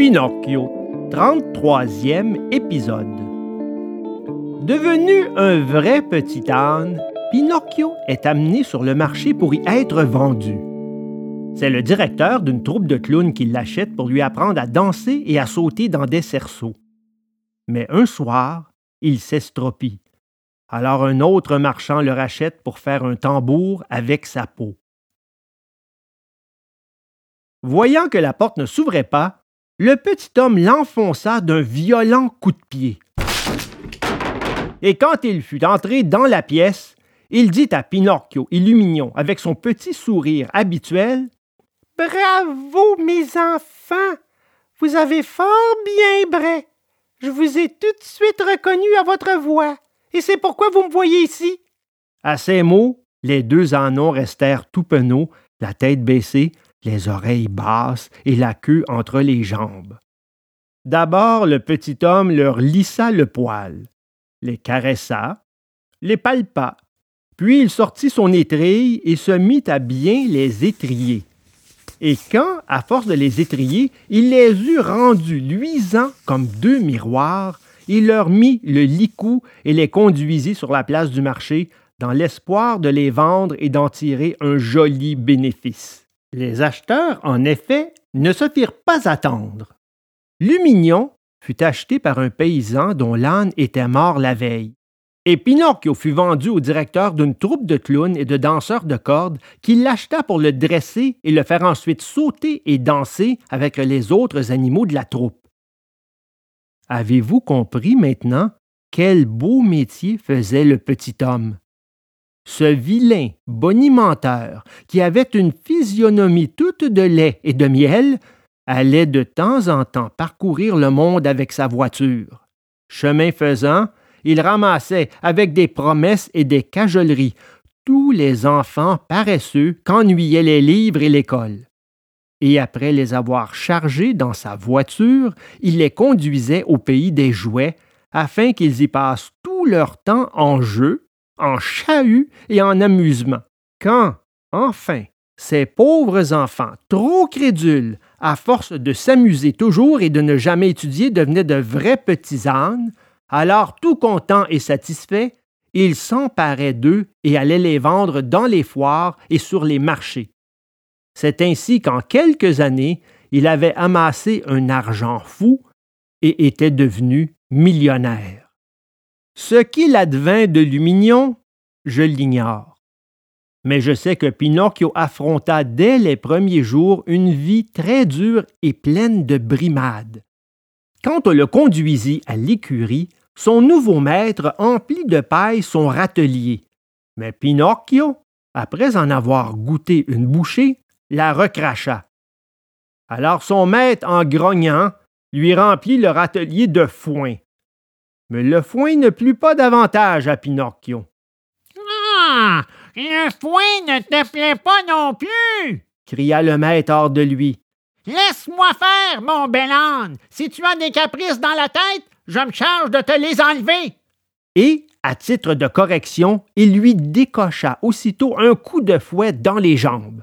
Pinocchio, 33e épisode. Devenu un vrai petit âne, Pinocchio est amené sur le marché pour y être vendu. C'est le directeur d'une troupe de clowns qui l'achète pour lui apprendre à danser et à sauter dans des cerceaux. Mais un soir, il s'estropie. Alors un autre marchand le rachète pour faire un tambour avec sa peau. Voyant que la porte ne s'ouvrait pas, le petit homme l'enfonça d'un violent coup de pied. Et quand il fut entré dans la pièce, il dit à Pinocchio et Lumignon avec son petit sourire habituel Bravo, mes enfants! Vous avez fort bien bray. Je vous ai tout de suite reconnu à votre voix, et c'est pourquoi vous me voyez ici. À ces mots, les deux anneaux restèrent tout penauds, la tête baissée, les oreilles basses et la queue entre les jambes. D'abord, le petit homme leur lissa le poil, les caressa, les palpa, puis il sortit son étrille et se mit à bien les étrier. Et quand, à force de les étrier, il les eut rendus luisants comme deux miroirs, il leur mit le licou et les conduisit sur la place du marché dans l'espoir de les vendre et d'en tirer un joli bénéfice. Les acheteurs, en effet, ne se firent pas attendre. Lumignon fut acheté par un paysan dont l'âne était mort la veille. Et Pinocchio fut vendu au directeur d'une troupe de clowns et de danseurs de cordes qui l'acheta pour le dresser et le faire ensuite sauter et danser avec les autres animaux de la troupe. Avez-vous compris maintenant quel beau métier faisait le petit homme? Ce vilain bonimenteur, qui avait une physionomie toute de lait et de miel, allait de temps en temps parcourir le monde avec sa voiture. Chemin faisant, il ramassait avec des promesses et des cajoleries tous les enfants paresseux qu'ennuyaient les livres et l'école. Et après les avoir chargés dans sa voiture, il les conduisait au pays des jouets afin qu'ils y passent tout leur temps en jeu en chahut et en amusement. Quand, enfin, ces pauvres enfants, trop crédules, à force de s'amuser toujours et de ne jamais étudier, devenaient de vrais petits ânes, alors tout content et satisfait, il s'emparait d'eux et allait les vendre dans les foires et sur les marchés. C'est ainsi qu'en quelques années, il avait amassé un argent fou et était devenu millionnaire. Ce qu'il advint de Lumignon, je l'ignore. Mais je sais que Pinocchio affronta dès les premiers jours une vie très dure et pleine de brimades. Quand on le conduisit à l'écurie, son nouveau maître emplit de paille son râtelier. Mais Pinocchio, après en avoir goûté une bouchée, la recracha. Alors son maître, en grognant, lui remplit le râtelier de foin. Mais le foin ne plut pas davantage à Pinocchio. Ah, le foin ne te plaît pas non plus, cria le maître hors de lui. Laisse-moi faire, mon bel âne. Si tu as des caprices dans la tête, je me charge de te les enlever. Et, à titre de correction, il lui décocha aussitôt un coup de fouet dans les jambes.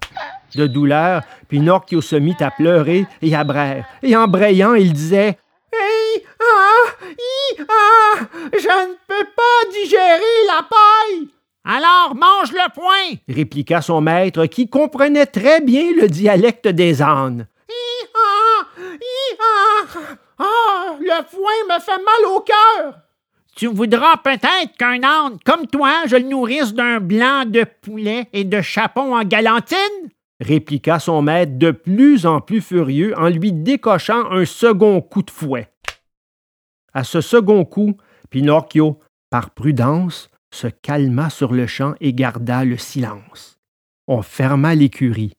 De douleur, Pinocchio se mit à pleurer et à braire, et en brayant, il disait ah, je ne peux pas digérer la paille. Alors mange le poing, répliqua son maître, qui comprenait très bien le dialecte des ânes. Ah, le foin me fait mal au cœur. Tu voudras peut-être qu'un âne comme toi, je le nourrisse d'un blanc de poulet et de chapon en galantine? répliqua son maître de plus en plus furieux en lui décochant un second coup de fouet. À ce second coup, Pinocchio, par prudence, se calma sur le champ et garda le silence. On ferma l'écurie.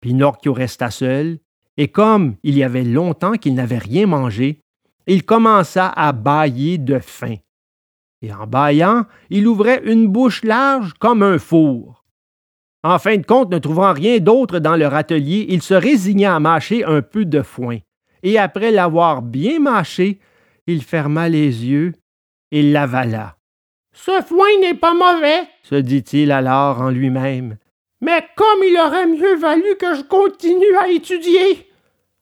Pinocchio resta seul, et comme il y avait longtemps qu'il n'avait rien mangé, il commença à bâiller de faim. Et en bâillant, il ouvrait une bouche large comme un four. En fin de compte, ne trouvant rien d'autre dans leur atelier, il se résigna à mâcher un peu de foin. Et après l'avoir bien mâché, il ferma les yeux et l'avala. Ce foin n'est pas mauvais, se dit-il alors en lui-même. Mais comme il aurait mieux valu que je continue à étudier.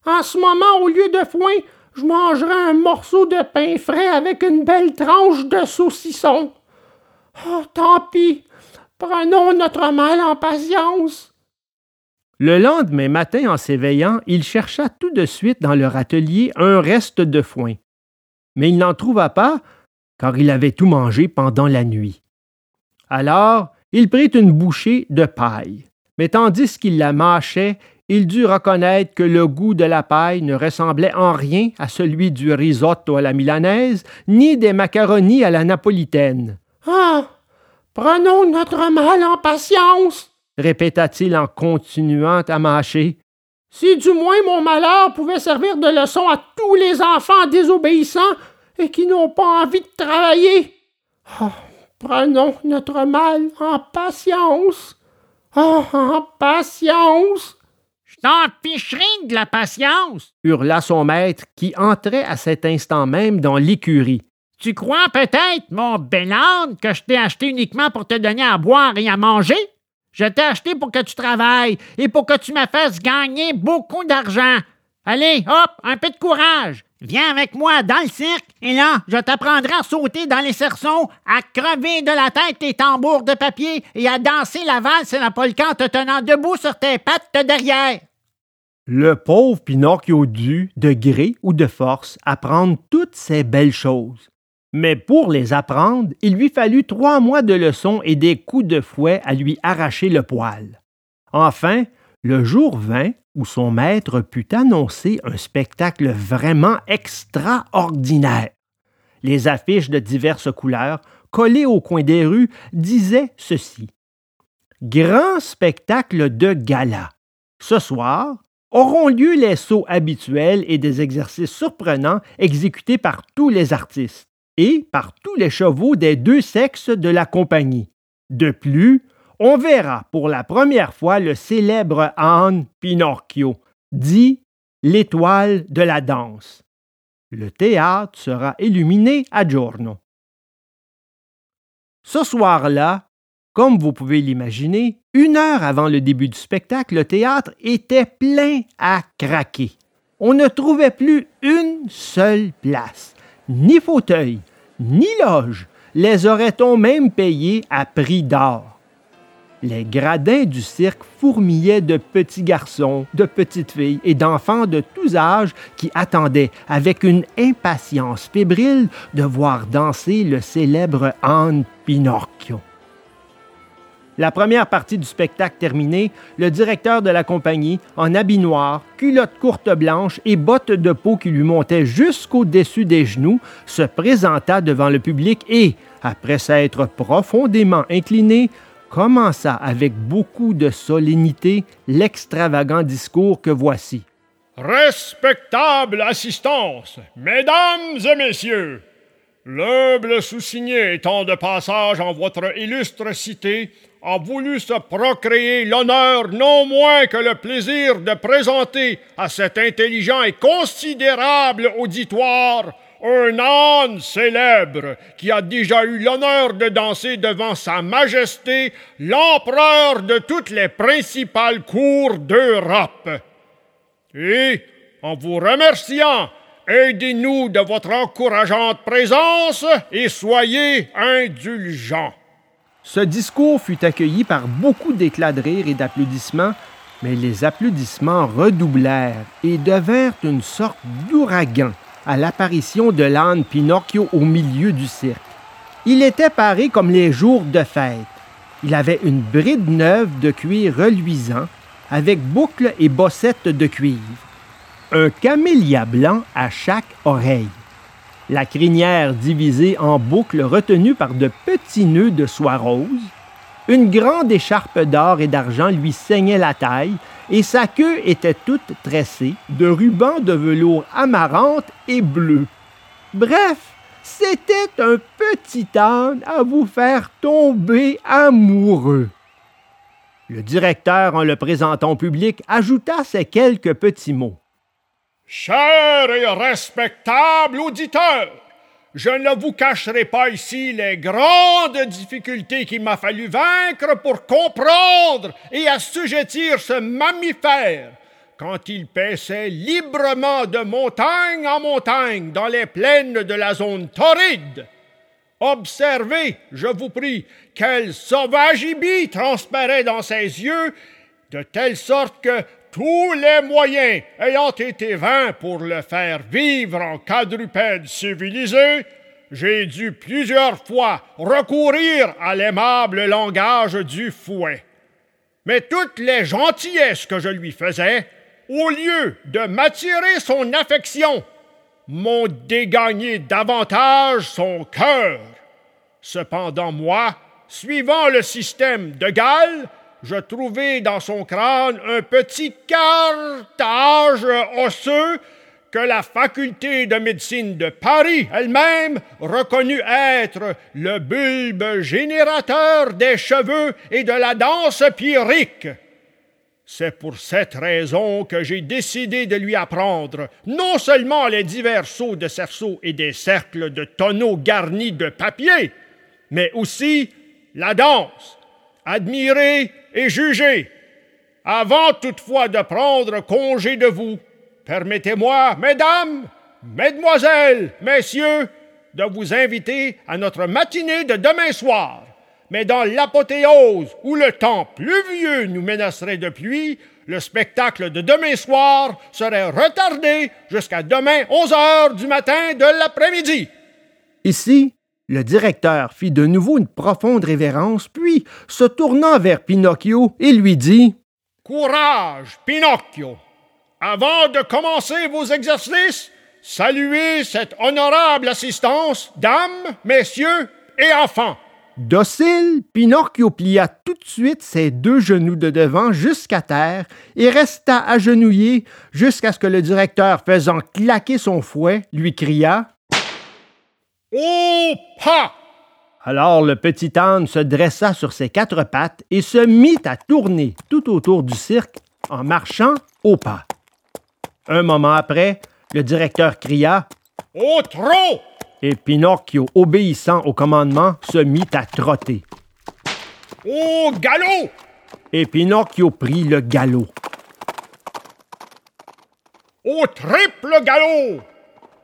En ce moment, au lieu de foin, je mangerai un morceau de pain frais avec une belle tranche de saucisson. Oh, tant pis. Prenons notre mal en patience. Le lendemain matin, en s'éveillant, il chercha tout de suite dans leur atelier un reste de foin. Mais il n'en trouva pas, car il avait tout mangé pendant la nuit. Alors, il prit une bouchée de paille, mais tandis qu'il la mâchait, il dut reconnaître que le goût de la paille ne ressemblait en rien à celui du risotto à la milanaise, ni des macaronis à la napolitaine. Ah. Prenons notre mal en patience, répéta-t-il en continuant à mâcher. Si du moins mon malheur pouvait servir de leçon à tous les enfants désobéissants et qui n'ont pas envie de travailler. Oh, prenons notre mal en patience. Oh, en patience. Je t'en ficherai de la patience, hurla son maître qui entrait à cet instant même dans l'écurie. Tu crois peut-être, mon bel âne, que je t'ai acheté uniquement pour te donner à boire et à manger? Je t'ai acheté pour que tu travailles et pour que tu me fasses gagner beaucoup d'argent. Allez, hop, un peu de courage. Viens avec moi dans le cirque et là, je t'apprendrai à sauter dans les cerceaux, à crever de la tête tes tambours de papier et à danser la valse et la polka en te tenant debout sur tes pattes derrière. Le pauvre Pinocchio dut, de gré ou de force, apprendre toutes ces belles choses. Mais pour les apprendre, il lui fallut trois mois de leçons et des coups de fouet à lui arracher le poil. Enfin, le jour vint où son maître put annoncer un spectacle vraiment extraordinaire. Les affiches de diverses couleurs, collées au coin des rues, disaient ceci. Grand spectacle de gala. Ce soir, auront lieu les sauts habituels et des exercices surprenants exécutés par tous les artistes et par tous les chevaux des deux sexes de la compagnie. De plus, on verra pour la première fois le célèbre âne Pinocchio, dit l'étoile de la danse. Le théâtre sera illuminé à giorno. Ce soir-là, comme vous pouvez l'imaginer, une heure avant le début du spectacle, le théâtre était plein à craquer. On ne trouvait plus une seule place, ni fauteuil, ni loge. Les aurait-on même payés à prix d'or? Les gradins du cirque fourmillaient de petits garçons, de petites filles et d'enfants de tous âges qui attendaient avec une impatience fébrile de voir danser le célèbre âne Pinocchio. La première partie du spectacle terminée, le directeur de la compagnie, en habit noir, culotte courte blanche et bottes de peau qui lui montaient jusqu'au-dessus des genoux, se présenta devant le public et, après s'être profondément incliné, commença avec beaucoup de solennité l'extravagant discours que voici. Respectable assistance, mesdames et messieurs, l'humble sous-signé étant de passage en votre illustre cité, a voulu se procréer l'honneur non moins que le plaisir de présenter à cet intelligent et considérable auditoire un âne célèbre qui a déjà eu l'honneur de danser devant Sa Majesté l'empereur de toutes les principales cours d'Europe. Et, en vous remerciant, aidez-nous de votre encourageante présence et soyez indulgents. Ce discours fut accueilli par beaucoup d'éclats de rire et d'applaudissements, mais les applaudissements redoublèrent et devinrent une sorte d'ouragan à l'apparition de l'âne Pinocchio au milieu du cirque. Il était paré comme les jours de fête. Il avait une bride neuve de cuir reluisant, avec boucles et bossettes de cuivre. Un camélia blanc à chaque oreille la crinière divisée en boucles retenues par de petits nœuds de soie rose, une grande écharpe d'or et d'argent lui saignait la taille, et sa queue était toute tressée de rubans de velours amarante et bleu. Bref, c'était un petit âne à vous faire tomber amoureux. Le directeur, en le présentant au public, ajouta ces quelques petits mots. Cher et respectable auditeur, je ne vous cacherai pas ici les grandes difficultés qu'il m'a fallu vaincre pour comprendre et assujettir ce mammifère, quand il paissait librement de montagne en montagne dans les plaines de la zone torride. Observez, je vous prie, quelle sauvagibie transparaît dans ses yeux, de telle sorte que tous les moyens ayant été vains pour le faire vivre en quadrupède civilisé, j'ai dû plusieurs fois recourir à l'aimable langage du fouet. Mais toutes les gentillesses que je lui faisais, au lieu de m'attirer son affection, m'ont dégagné davantage son cœur. Cependant, moi, suivant le système de Galles, je trouvai dans son crâne un petit cartage osseux que la faculté de médecine de Paris elle-même reconnut être le bulbe générateur des cheveux et de la danse pyrique. C'est pour cette raison que j'ai décidé de lui apprendre non seulement les divers sauts de cerceaux et des cercles de tonneaux garnis de papier, mais aussi la danse, admirer et juger. Avant toutefois de prendre congé de vous, permettez-moi, mesdames, mesdemoiselles, messieurs, de vous inviter à notre matinée de demain soir. Mais dans l'apothéose où le temps pluvieux nous menacerait de pluie, le spectacle de demain soir serait retardé jusqu'à demain 11 heures du matin de l'après-midi. Ici, le directeur fit de nouveau une profonde révérence, puis, se tournant vers Pinocchio, il lui dit Courage, Pinocchio! Avant de commencer vos exercices, saluez cette honorable assistance, dames, messieurs et enfants. Docile, Pinocchio plia tout de suite ses deux genoux de devant jusqu'à terre et resta agenouillé jusqu'à ce que le directeur, faisant claquer son fouet, lui cria Au pas! Alors le petit âne se dressa sur ses quatre pattes et se mit à tourner tout autour du cirque en marchant au pas. Un moment après, le directeur cria Au trot! et Pinocchio, obéissant au commandement, se mit à trotter. Au galop! Et Pinocchio prit le galop. Au triple galop!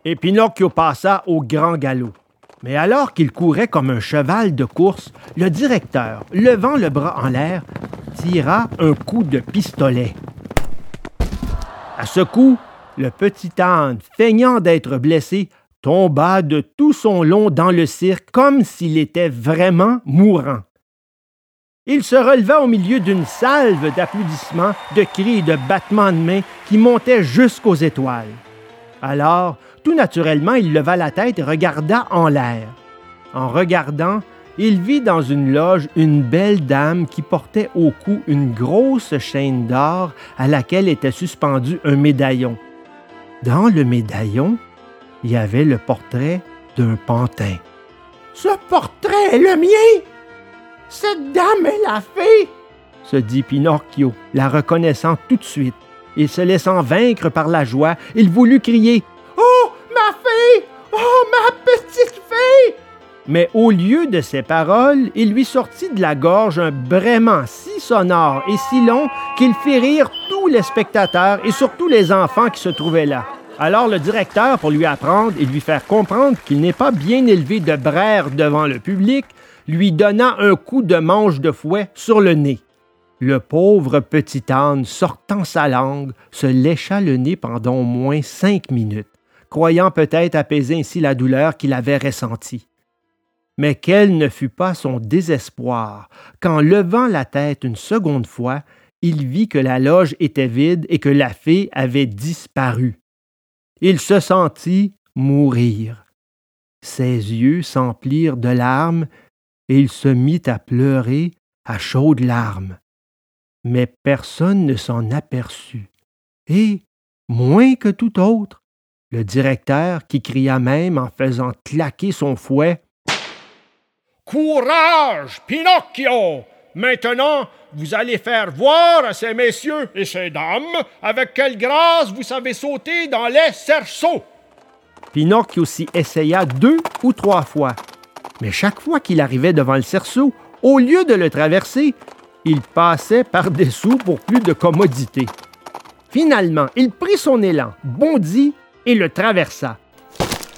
Et Pinocchio passa au grand galop. Mais alors qu'il courait comme un cheval de course, le directeur, levant le bras en l'air, tira un coup de pistolet. À ce coup, le petit âne, feignant d'être blessé, tomba de tout son long dans le cirque comme s'il était vraiment mourant. Il se releva au milieu d'une salve d'applaudissements, de cris et de battements de mains qui montaient jusqu'aux étoiles. Alors, tout naturellement, il leva la tête et regarda en l'air. En regardant, il vit dans une loge une belle dame qui portait au cou une grosse chaîne d'or à laquelle était suspendu un médaillon. Dans le médaillon, il y avait le portrait d'un pantin. Ce portrait est le mien! Cette dame est la fée! se dit Pinocchio, la reconnaissant tout de suite. Et se laissant vaincre par la joie, il voulut crier Mais au lieu de ces paroles, il lui sortit de la gorge un braiement si sonore et si long qu'il fit rire tous les spectateurs et surtout les enfants qui se trouvaient là. Alors le directeur, pour lui apprendre et lui faire comprendre qu'il n'est pas bien élevé de braire devant le public, lui donna un coup de manche de fouet sur le nez. Le pauvre petit âne, sortant sa langue, se lécha le nez pendant au moins cinq minutes, croyant peut-être apaiser ainsi la douleur qu'il avait ressentie. Mais quel ne fut pas son désespoir quand, levant la tête une seconde fois, il vit que la loge était vide et que la fée avait disparu. Il se sentit mourir. Ses yeux s'emplirent de larmes et il se mit à pleurer à chaudes larmes. Mais personne ne s'en aperçut. Et, moins que tout autre, le directeur, qui cria même en faisant claquer son fouet Courage, Pinocchio! Maintenant, vous allez faire voir à ces messieurs et ces dames avec quelle grâce vous savez sauter dans les cerceaux. Pinocchio s'y essaya deux ou trois fois. Mais chaque fois qu'il arrivait devant le cerceau, au lieu de le traverser, il passait par-dessous pour plus de commodité. Finalement, il prit son élan, bondit et le traversa.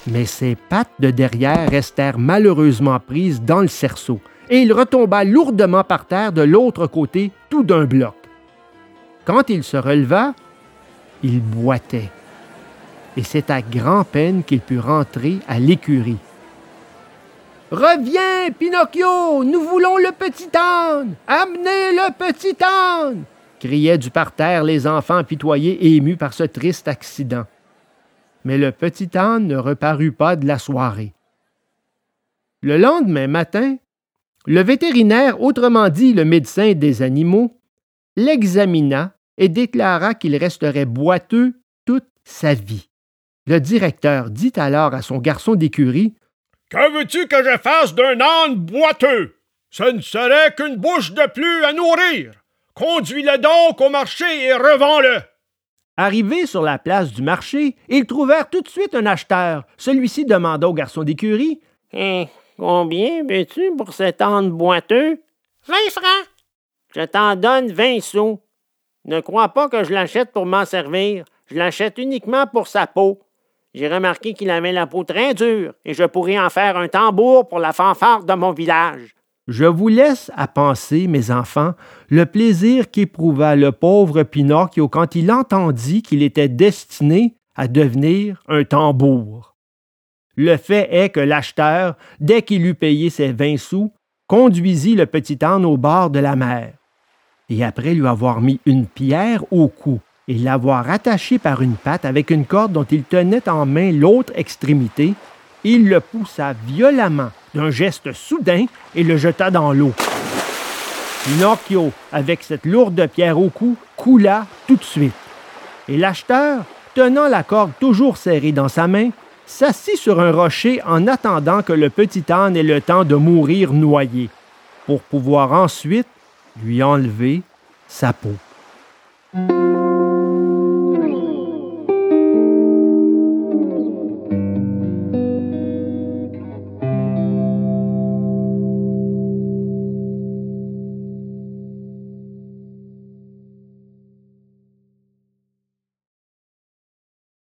Mais ses pattes de derrière restèrent malheureusement prises dans le cerceau, et il retomba lourdement par terre de l'autre côté, tout d'un bloc. Quand il se releva, il boitait. Et c'est à grand-peine qu'il put rentrer à l'écurie. Reviens, Pinocchio, nous voulons le petit âne. Amenez le petit âne criaient du parterre les enfants pitoyés et émus par ce triste accident. Mais le petit âne ne reparut pas de la soirée. Le lendemain matin, le vétérinaire, autrement dit le médecin des animaux, l'examina et déclara qu'il resterait boiteux toute sa vie. Le directeur dit alors à son garçon d'écurie Que veux-tu que je fasse d'un âne boiteux? Ce ne serait qu'une bouche de plus à nourrir. Conduis-le donc au marché et revends-le. Arrivés sur la place du marché, ils trouvèrent tout de suite un acheteur. Celui-ci demanda au garçon d'écurie Hein, combien veux-tu pour cet âne boiteux Vingt francs. Je t'en donne vingt sous. Ne crois pas que je l'achète pour m'en servir. Je l'achète uniquement pour sa peau. J'ai remarqué qu'il avait la peau très dure et je pourrais en faire un tambour pour la fanfare de mon village. Je vous laisse à penser, mes enfants, le plaisir qu'éprouva le pauvre Pinocchio quand il entendit qu'il était destiné à devenir un tambour. Le fait est que l'acheteur, dès qu'il eut payé ses vingt sous, conduisit le petit âne au bord de la mer. Et après lui avoir mis une pierre au cou et l'avoir attaché par une patte avec une corde dont il tenait en main l'autre extrémité, il le poussa violemment d'un geste soudain et le jeta dans l'eau. Pinocchio, avec cette lourde pierre au cou, coula tout de suite. Et l'acheteur, tenant la corde toujours serrée dans sa main, s'assit sur un rocher en attendant que le petit âne ait le temps de mourir noyé, pour pouvoir ensuite lui enlever sa peau.